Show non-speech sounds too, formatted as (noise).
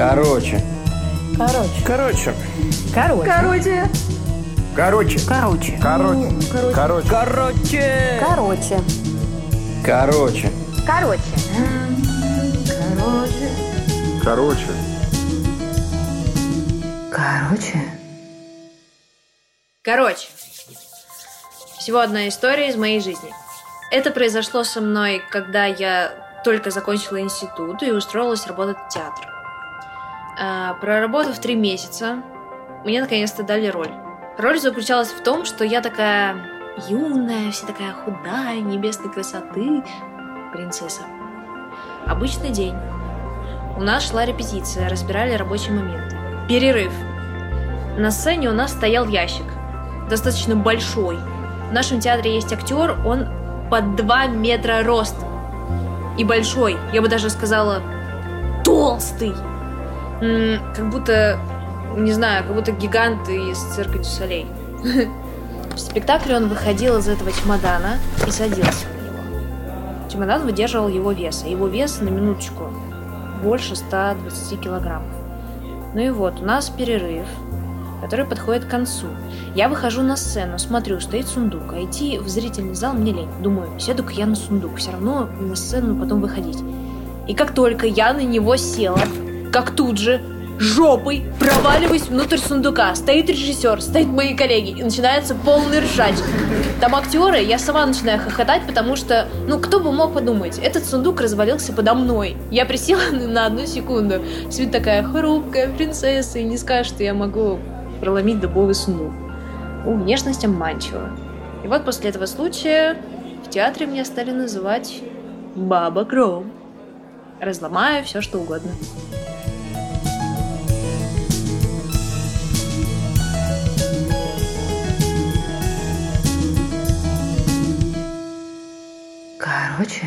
Короче. Короче. Короче. Короче. Короче. Короче. Короче. Короче. Короче. Короче. Короче. Короче. Короче. Короче. Короче. Короче. Короче, всего одна история из моей жизни. Это произошло со мной, когда я только закончила институт и устроилась работать в театр. А, проработав три месяца, мне наконец-то дали роль. Роль заключалась в том, что я такая юная, вся такая худая, небесной красоты, принцесса. Обычный день. У нас шла репетиция, разбирали рабочий момент. Перерыв. На сцене у нас стоял ящик, достаточно большой. В нашем театре есть актер, он под 2 метра ростом. И большой, я бы даже сказала, толстый. Как будто, не знаю, как будто гигант из цирка Дю. (laughs) В спектакле он выходил из этого чемодана и садился на него. Чемодан выдерживал его вес, а его вес, на минуточку, больше 120 килограммов. Ну и вот, у нас перерыв, который подходит к концу. Я выхожу на сцену, смотрю, стоит сундук, а идти в зрительный зал мне лень. Думаю, сяду-ка я на сундук, все равно на сцену потом выходить. И как только я на него села, как тут же жопой проваливаюсь внутрь сундука. Стоит режиссер, стоит мои коллеги, и начинается полный ржач. Там актеры, я сама начинаю хохотать, потому что, ну, кто бы мог подумать, этот сундук развалился подо мной. Я присела (laughs) на одну секунду. Свет такая хрупкая принцесса, и не скажешь, что я могу проломить дубовый сундук. У внешность обманчива. И вот после этого случая в театре меня стали называть Баба Гром. Разломаю все, что угодно. Короче.